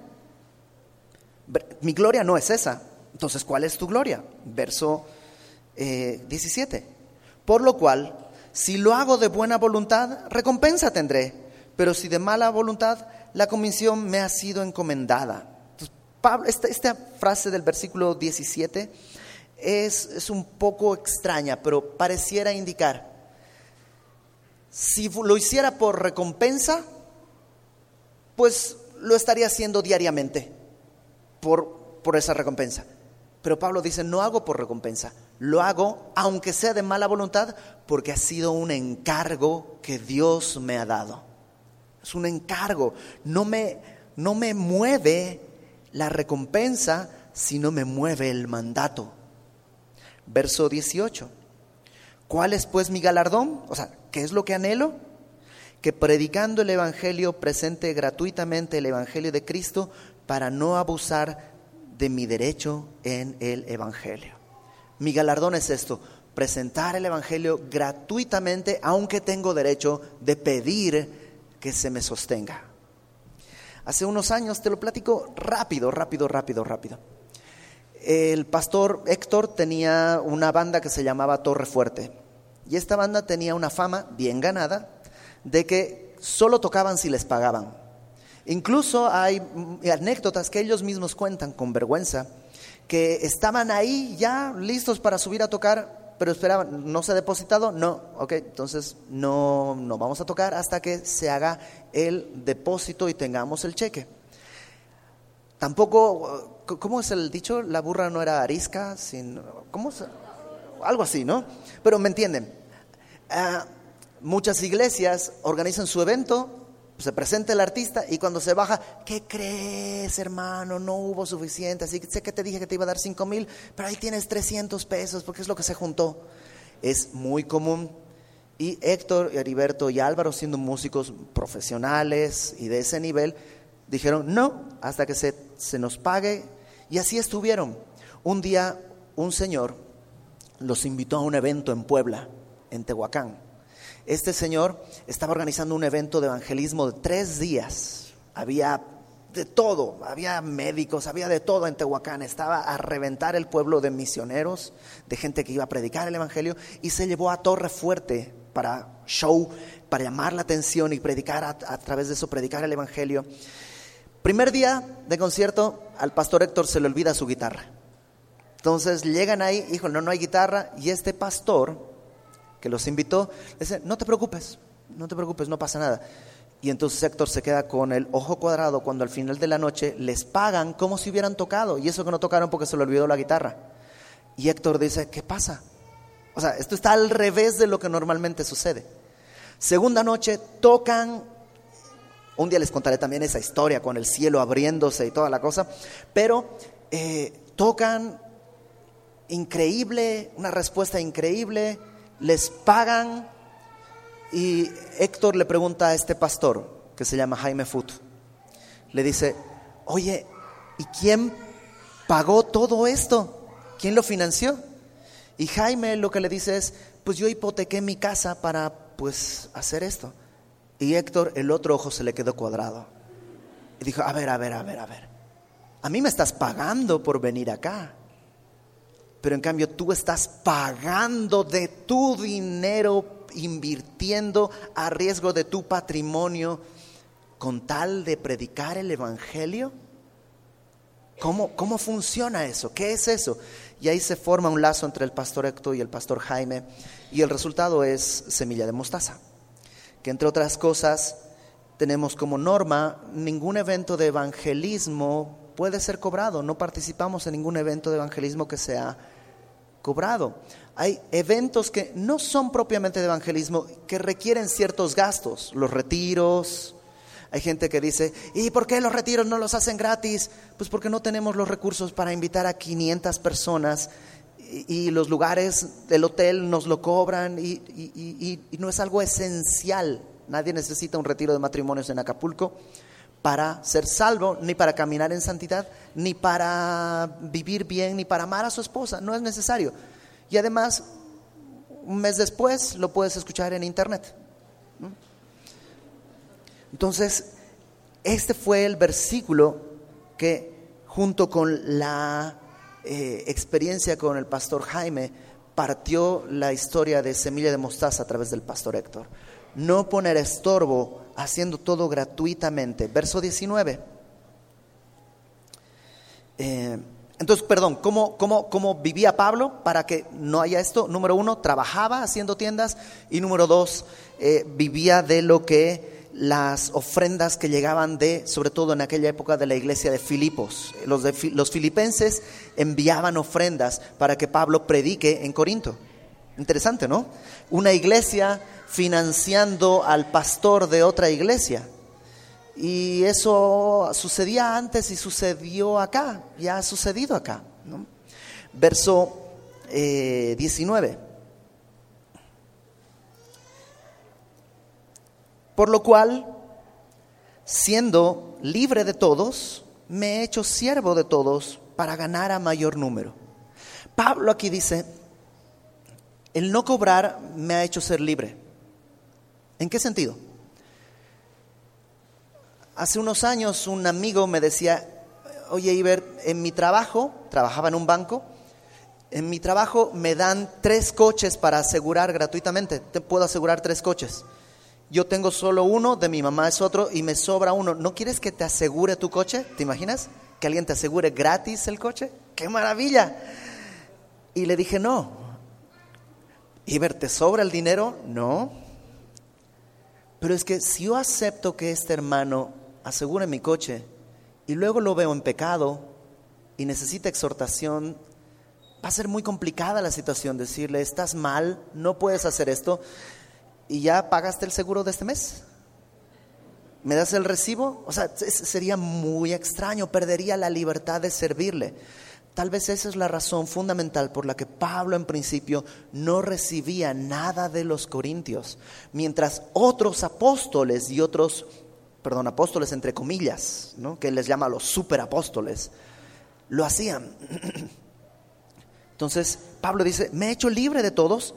Mi gloria no es esa. Entonces, ¿cuál es tu gloria? Verso 17. Eh, por lo cual, si lo hago de buena voluntad, recompensa tendré. Pero si de mala voluntad, la comisión me ha sido encomendada. Pablo, esta, frase del versículo 17 es, es un poco extraña, pero pareciera indicar si lo hiciera por recompensa, pues lo estaría haciendo diariamente por, por esa recompensa. Pero Pablo dice, no hago por recompensa, lo hago aunque sea de mala voluntad, porque ha sido un encargo que Dios me ha dado. Es un encargo. No me, no me mueve la recompensa, sino me mueve el mandato. Verso 18. ¿Cuál es pues mi galardón? O sea, ¿qué es lo que anhelo? Que predicando el Evangelio presente gratuitamente el Evangelio de Cristo para no abusar de mi derecho en el Evangelio. Mi galardón es esto, presentar el Evangelio gratuitamente, aunque tengo derecho de pedir que se me sostenga. Hace unos años, te lo platico rápido, rápido, rápido, rápido el pastor Héctor tenía una banda que se llamaba Torre Fuerte. Y esta banda tenía una fama bien ganada de que solo tocaban si les pagaban. Incluso hay anécdotas que ellos mismos cuentan con vergüenza, que estaban ahí ya listos para subir a tocar, pero esperaban, ¿no se ha depositado? No, ok, entonces no, no vamos a tocar hasta que se haga el depósito y tengamos el cheque. Tampoco ¿cómo es el dicho? La burra no era arisca, sin, ¿cómo Algo así, ¿no? Pero me entienden. Ah, muchas iglesias organizan su evento, se presenta el artista y cuando se baja, ¿qué crees, hermano? No hubo suficiente, así que sé que te dije que te iba a dar 5 mil, pero ahí tienes 300 pesos porque es lo que se juntó. Es muy común. Y Héctor, Heriberto y Álvaro, siendo músicos profesionales y de ese nivel, dijeron, no, hasta que se, se nos pague y así estuvieron. Un día un señor los invitó a un evento en Puebla, en Tehuacán. Este señor estaba organizando un evento de evangelismo de tres días. Había de todo, había médicos, había de todo en Tehuacán. Estaba a reventar el pueblo de misioneros, de gente que iba a predicar el evangelio, y se llevó a Torre Fuerte para show, para llamar la atención y predicar a, a través de eso, predicar el evangelio. Primer día de concierto, al pastor Héctor se le olvida su guitarra. Entonces llegan ahí, hijo, no, no hay guitarra, y este pastor que los invitó, dice, no te preocupes, no te preocupes, no pasa nada. Y entonces Héctor se queda con el ojo cuadrado cuando al final de la noche les pagan como si hubieran tocado, y eso que no tocaron porque se le olvidó la guitarra. Y Héctor dice, ¿qué pasa? O sea, esto está al revés de lo que normalmente sucede. Segunda noche, tocan un día les contaré también esa historia con el cielo abriéndose y toda la cosa. Pero eh, tocan increíble, una respuesta increíble, les pagan y Héctor le pregunta a este pastor, que se llama Jaime Fut, le dice, oye, ¿y quién pagó todo esto? ¿Quién lo financió? Y Jaime lo que le dice es, pues yo hipotequé mi casa para pues hacer esto. Y Héctor, el otro ojo se le quedó cuadrado. Y dijo, a ver, a ver, a ver, a ver. A mí me estás pagando por venir acá. Pero en cambio tú estás pagando de tu dinero, invirtiendo a riesgo de tu patrimonio con tal de predicar el Evangelio. ¿Cómo, ¿Cómo funciona eso? ¿Qué es eso? Y ahí se forma un lazo entre el pastor Héctor y el pastor Jaime y el resultado es semilla de mostaza, que entre otras cosas tenemos como norma ningún evento de evangelismo puede ser cobrado, no participamos en ningún evento de evangelismo que sea cobrado. Hay eventos que no son propiamente de evangelismo, que requieren ciertos gastos, los retiros. Hay gente que dice, ¿y por qué los retiros no los hacen gratis? Pues porque no tenemos los recursos para invitar a 500 personas y, los lugares del hotel nos lo cobran y, y no es algo esencial. Nadie necesita un retiro de matrimonios en Acapulco para ser salvo, ni para caminar en santidad, ni para vivir bien, ni para amar a su esposa. No es necesario. Y además, un mes después lo puedes escuchar en internet. Entonces, este fue el versículo que junto con la eh, experiencia con el pastor Jaime partió la historia de Semilla de Mostaza a través del pastor Héctor. No poner estorbo haciendo todo gratuitamente. Verso 19. Eh, entonces, perdón, ¿cómo, cómo, cómo vivía Pablo para que no haya esto? Número uno, trabajaba haciendo tiendas y número dos, eh, vivía de lo que las ofrendas que llegaban de, sobre todo en aquella época de la iglesia de Filipos. Los, de, los filipenses enviaban ofrendas para que Pablo predique en Corinto. Interesante, ¿no? Una iglesia financiando al pastor de otra iglesia. Y eso sucedía antes y sucedió acá, ya ha sucedido acá. Verso 19. Eh, Por lo cual, siendo libre de todos, me he hecho siervo de todos para ganar a mayor número. Pablo aquí dice, el no cobrar me ha hecho ser libre. ¿En qué sentido? Hace unos años un amigo me decía, oye Iber, en mi trabajo, trabajaba en un banco, en mi trabajo me dan tres coches para asegurar gratuitamente, te puedo asegurar tres coches. Yo tengo solo uno, de mi mamá es otro y me sobra uno. ¿No quieres que te asegure tu coche? ¿Te imaginas? Que alguien te asegure gratis el coche. ¡Qué maravilla! Y le dije, no. Iber, ¿te sobra el dinero? No. Pero es que si yo acepto que este hermano asegure mi coche y luego lo veo en pecado y necesita exhortación, va a ser muy complicada la situación. Decirle, estás mal, no puedes hacer esto y ya pagaste el seguro de este mes. ¿Me das el recibo? O sea, sería muy extraño, perdería la libertad de servirle. Tal vez esa es la razón fundamental por la que Pablo en principio no recibía nada de los corintios, mientras otros apóstoles y otros, perdón, apóstoles entre comillas, ¿no? que les llama los superapóstoles, lo hacían. Entonces Pablo dice, me he hecho libre de todos,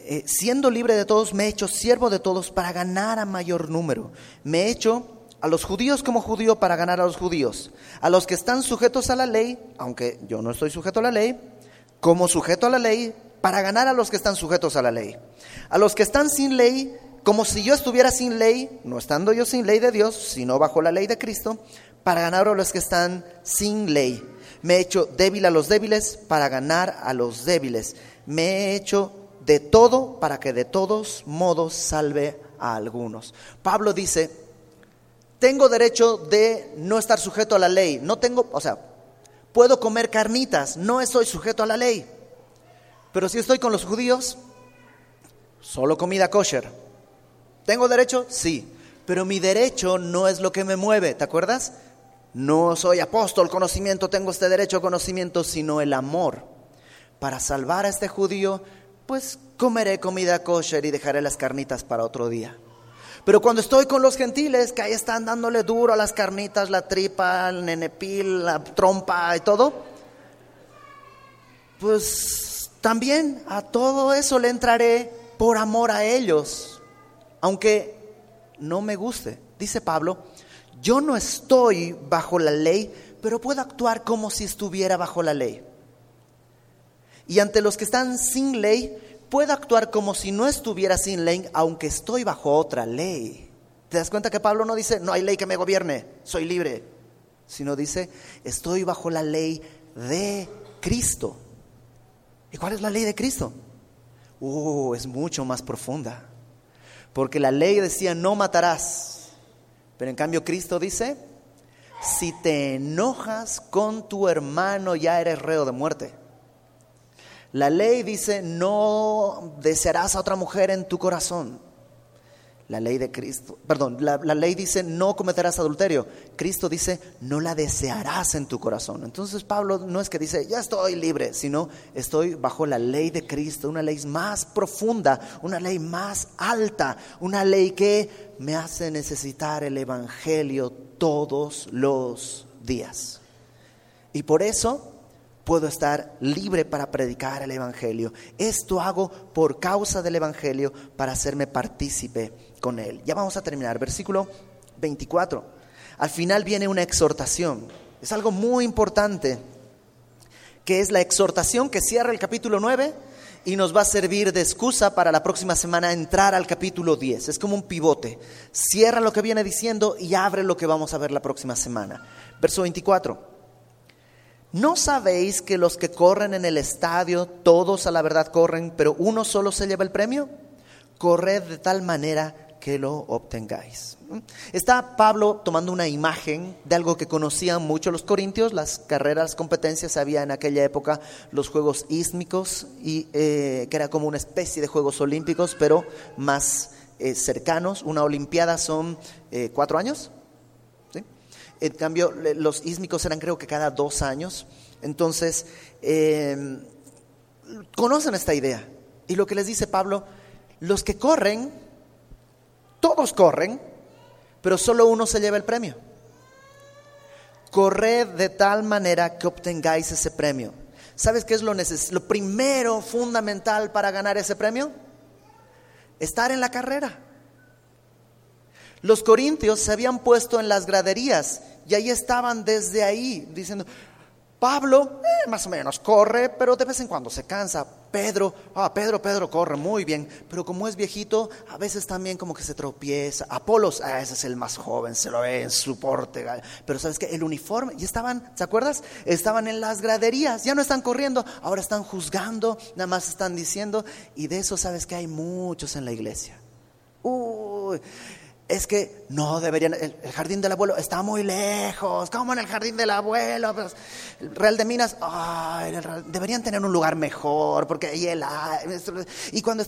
eh, siendo libre de todos, me he hecho siervo de todos para ganar a mayor número. Me he hecho a los judíos como judío para ganar a los judíos, a los que están sujetos a la ley, aunque yo no estoy sujeto a la ley, como sujeto a la ley para ganar a los que están sujetos a la ley, a los que están sin ley, como si yo estuviera sin ley, no estando yo sin ley de Dios, sino bajo la ley de Cristo, para ganar a los que están sin ley. Me he hecho débil a los débiles para ganar a los débiles. Me he hecho de todo para que de todos modos salve a algunos. Pablo dice, tengo derecho de no estar sujeto a la ley. No tengo, o sea, puedo comer carnitas, no estoy sujeto a la ley. Pero si estoy con los judíos, solo comida kosher. ¿Tengo derecho? Sí. Pero mi derecho no es lo que me mueve, ¿te acuerdas? No soy apóstol, conocimiento, tengo este derecho conocimiento, sino el amor. Para salvar a este judío, pues comeré comida kosher y dejaré las carnitas para otro día. Pero cuando estoy con los gentiles, que ahí están dándole duro a las carnitas, la tripa, el nenepil, la trompa y todo, pues también a todo eso le entraré por amor a ellos, aunque no me guste. Dice Pablo, yo no estoy bajo la ley, pero puedo actuar como si estuviera bajo la ley. Y ante los que están sin ley, puedo actuar como si no estuviera sin ley, aunque estoy bajo otra ley. ¿Te das cuenta que Pablo no dice, no hay ley que me gobierne, soy libre? Sino dice, estoy bajo la ley de Cristo. ¿Y cuál es la ley de Cristo? Uh, es mucho más profunda. Porque la ley decía, no matarás. Pero en cambio Cristo dice, si te enojas con tu hermano ya eres reo de muerte. La ley dice, no desearás a otra mujer en tu corazón. La ley de Cristo, perdón, la, ley dice, no cometerás adulterio. Cristo dice, no la desearás en tu corazón. Entonces Pablo no es que dice, ya estoy libre, sino estoy bajo la ley de Cristo, una ley más profunda, una ley más alta, una ley que me hace necesitar el Evangelio todos los días. Y por eso puedo estar libre para predicar el Evangelio. Esto hago por causa del Evangelio para hacerme partícipe con él. Ya vamos a terminar. Versículo 24. Al final viene una exhortación. Es algo muy importante, que es la exhortación que cierra el capítulo 9 y nos va a servir de excusa para la próxima semana entrar al capítulo 10. Es como un pivote. Cierra lo que viene diciendo y abre lo que vamos a ver la próxima semana. Verso 24. ¿No sabéis que los que corren en el estadio, todos a la verdad corren, pero uno solo se lleva el premio? Corred de tal manera que lo obtengáis. Está Pablo tomando una imagen de algo que conocían mucho los corintios, las carreras, competencias, había en aquella época los Juegos Ísmicos, y, eh, que era como una especie de Juegos Olímpicos, pero más eh, cercanos. Una Olimpiada son eh, cuatro años, en cambio, los ísmicos eran creo que cada dos años. Entonces, em, conocen esta idea. Y lo que les dice Pablo, los que corren, todos corren, pero solo uno se lleva el premio. Corred de tal manera que obtengáis ese premio. ¿Sabes qué es lo, lo primero fundamental para ganar ese premio? Estar en la carrera. Los corintios se habían puesto en las graderías y ahí estaban desde ahí diciendo, Pablo, eh, más o menos, corre, pero de vez en cuando se cansa. Pedro, ah, Pedro, Pedro corre muy bien, pero como es viejito, a veces también como que se tropieza. Apolos, ah, ese es el más joven, se lo ve en su porte. Pero sabes que el uniforme, y estaban, ¿te acuerdas? Estaban en las graderías, ya no están corriendo, ahora están juzgando, nada más están diciendo, y de eso sabes que hay muchos en la iglesia. Uy, es que no deberían, el, jardín del abuelo está muy lejos, ¿cómo en el jardín del abuelo? Pues, el Real de Minas, deberían tener un lugar mejor, porque ahí el... Y cuando...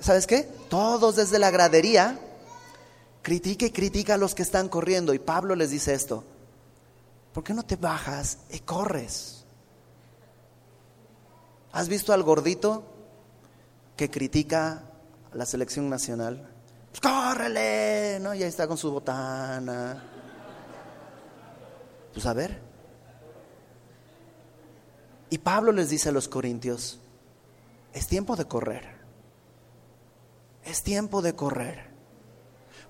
¿Sabes qué? Todos desde la gradería critica y critica a los que están corriendo. Y Pablo les dice esto, ¿por qué no te bajas y corres? ¿Has visto al gordito que critica a la selección nacional? Pues córrele, ¿no? Y ahí está con su botana. Pues a ver. Y Pablo les dice a los corintios, es tiempo de correr. Es tiempo de correr.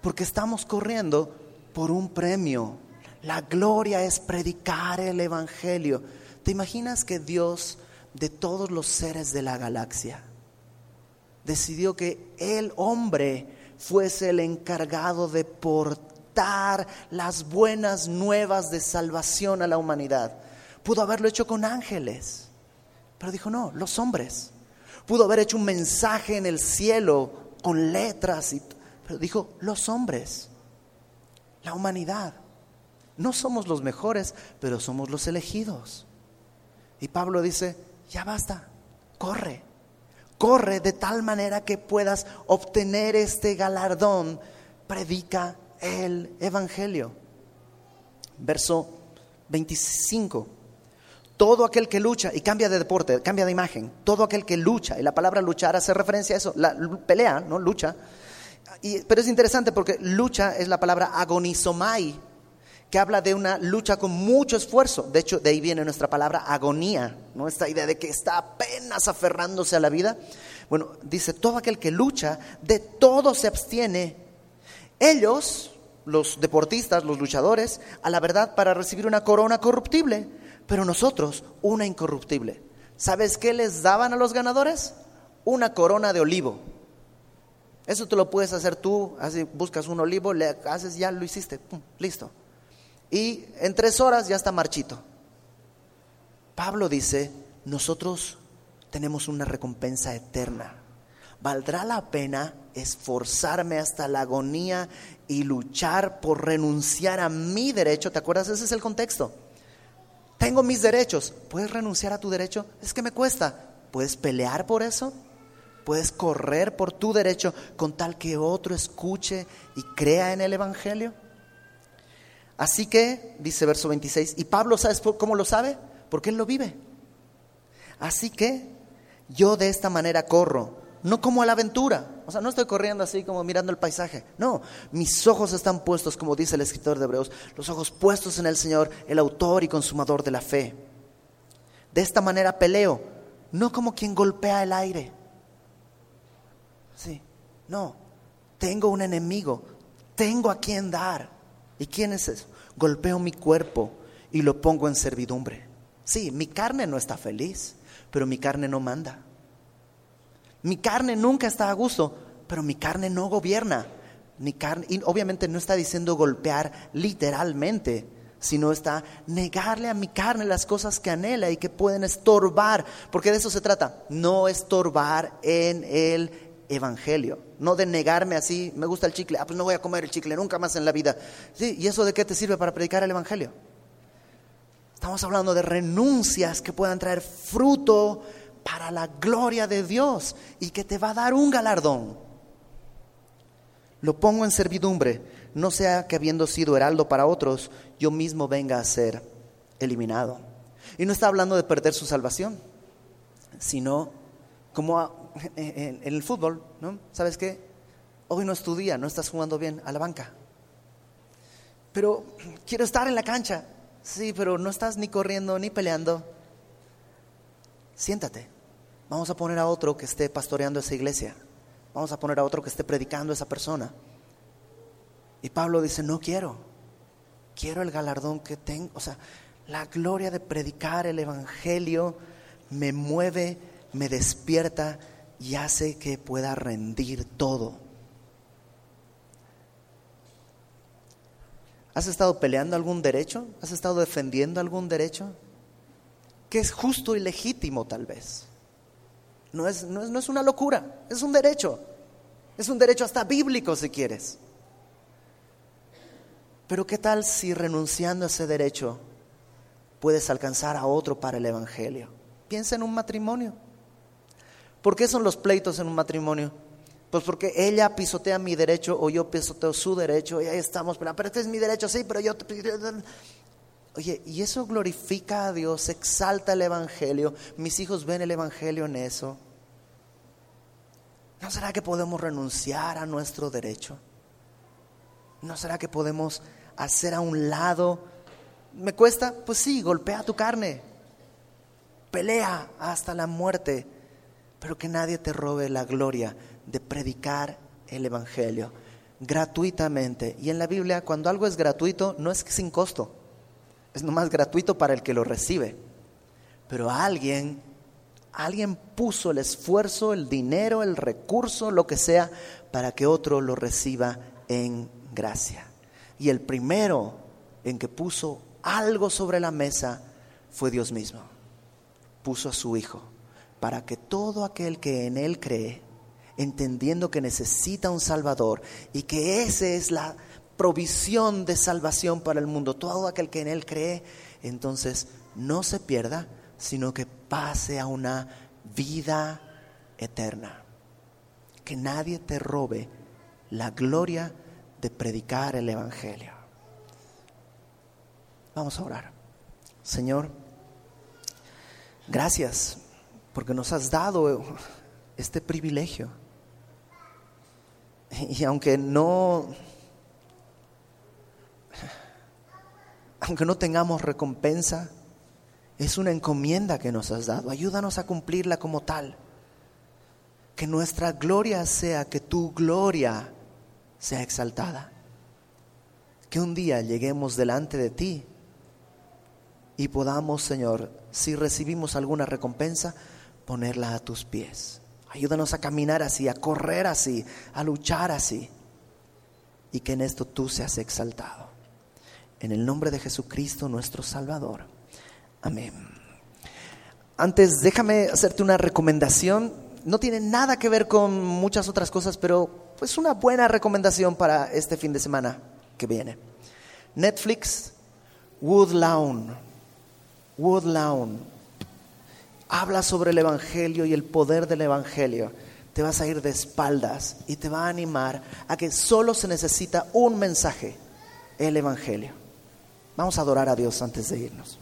Porque estamos corriendo por un premio. La gloria es predicar el Evangelio. ¿Te imaginas que Dios, de todos los seres de la galaxia, decidió que el hombre fuese el encargado de portar las buenas nuevas de salvación a la humanidad. Pudo haberlo hecho con ángeles, pero dijo no, los hombres. Pudo haber hecho un mensaje en el cielo con letras, pero dijo los hombres, la humanidad. No somos los mejores, pero somos los elegidos. Y Pablo dice, ya basta, corre, corre de tal manera que puedas obtener este galardón, predica el Evangelio. Verso 25. Todo aquel que lucha, y cambia de deporte, cambia de imagen, todo aquel que lucha, y la palabra luchar hace referencia a eso, la pelea, ¿no? Lucha, Y, pero es interesante porque lucha es la palabra agonizomai, que habla de una lucha con mucho esfuerzo. De hecho, de ahí viene nuestra palabra agonía, ¿no? Esta idea de que está apenas aferrándose a la vida. Bueno, dice, todo aquel que lucha, de todo se abstiene. Ellos, los deportistas, los luchadores, a la verdad para recibir una corona corruptible, pero nosotros una incorruptible. ¿Sabes qué les daban a los ganadores? Una corona de olivo. Eso te lo puedes hacer tú, así buscas un olivo, le haces, ya lo hiciste, listo. Y en tres horas ya está marchito. Pablo dice, nosotros tenemos una recompensa eterna. ¿Valdrá la pena esforzarme hasta la agonía y luchar por renunciar a mi derecho? ¿Te acuerdas? Ese es el contexto. Tengo mis derechos. ¿Puedes renunciar a tu derecho? Es que me cuesta. ¿Puedes pelear por eso? ¿Puedes correr por tu derecho con tal que otro escuche y crea en el Evangelio? Así que, dice verso 26, y Pablo, ¿sabes cómo lo sabe? Porque él lo vive. Así que yo de esta manera corro, no como a la aventura. O sea, no estoy corriendo así como mirando el paisaje. No, mis ojos están puestos, como dice el escritor de Hebreos, los ojos puestos en el Señor, el autor y consumador de la fe. De esta manera peleo, no como quien golpea el aire. Sí, no, tengo un enemigo, tengo a quien dar. ¿Y quién es eso? Golpeo mi cuerpo y lo pongo en servidumbre. Sí, mi carne no está feliz pero mi carne no manda. Mi carne nunca está a gusto, pero mi carne no gobierna. Mi carne, y obviamente no está diciendo golpear literalmente, sino está negarle a mi carne las cosas que anhela y que pueden estorbar, porque de eso se trata, no estorbar en el evangelio, no de negarme así, me gusta el chicle, ah, pues no voy a comer el chicle nunca más en la vida. Sí, ¿y eso de qué te sirve para predicar el evangelio? Estamos hablando de renuncias que puedan traer fruto para la gloria de Dios y que te va a dar un galardón. Lo pongo en servidumbre, no sea que habiendo sido heraldo para otros, yo mismo venga a ser eliminado. Y no está hablando de perder su salvación, sino como en el fútbol, ¿no? ¿Sabes qué? Hoy no es tu día, no estás jugando bien a la banca. Pero quiero estar en la cancha, Sí, pero no estás ni corriendo ni peleando. Siéntate. Vamos a poner a otro que esté pastoreando esa iglesia. Vamos a poner a otro que esté predicando a esa persona. Y Pablo dice, no quiero. Quiero el galardón que tengo. O sea, la gloria de predicar el Evangelio me mueve, me despierta y hace que pueda rendir todo ¿Has estado peleando algún derecho? ¿Has estado defendiendo algún derecho? Que es justo y legítimo tal vez. No es, no es, no es una locura, es un derecho. Es un derecho hasta bíblico si quieres. Pero ¿qué tal si renunciando a ese derecho puedes alcanzar a otro para el Evangelio? Piensa en un matrimonio. ¿Por qué son los pleitos en un matrimonio? Pues porque ella pisotea mi derecho o yo pisoteo su derecho y ahí estamos, pero, este es mi derecho, sí, pero yo... Oye, y eso glorifica a Dios, exalta el Evangelio, mis hijos ven el Evangelio en eso. ¿No será que podemos renunciar a nuestro derecho? ¿No será que podemos hacer a un lado? ¿Me cuesta? Pues sí, golpea tu carne, pelea hasta la muerte, pero que nadie te robe la gloria de predicar el Evangelio gratuitamente. Y en la Biblia, cuando algo es gratuito, no es sin costo, es nomás gratuito para el que lo recibe. Pero alguien, alguien puso el esfuerzo, el dinero, el recurso, lo que sea, para que otro lo reciba en gracia. Y el primero en que puso algo sobre la mesa fue Dios mismo. Puso a su Hijo para que todo aquel que en Él cree entendiendo que necesita un Salvador y que esa es la provisión de salvación para el mundo. Todo aquel que en Él cree, entonces no se pierda, sino que pase a una vida eterna. Que nadie te robe la gloria de predicar el Evangelio. Vamos a orar. Señor, gracias porque nos has dado este privilegio Y aunque no, aunque no tengamos recompensa, es una encomienda que nos has dado. Ayúdanos a cumplirla como tal. Que nuestra gloria sea que tu gloria sea exaltada. Que un día lleguemos delante de ti y podamos, Señor, si recibimos alguna recompensa, ponerla a tus pies. Ayúdanos a caminar así, a correr así, a luchar así. Y que en esto tú seas exaltado. En el nombre de Jesucristo nuestro Salvador. Amén. Antes, déjame hacerte una recomendación. No tiene nada que ver con muchas otras cosas, pero pues una buena recomendación para este fin de semana que viene. Netflix, Woodlawn Woodlawn habla sobre el Evangelio y el poder del Evangelio. Te vas a ir de espaldas y te va a animar a que solo se necesita un mensaje, el Evangelio. Vamos a adorar a Dios antes de irnos.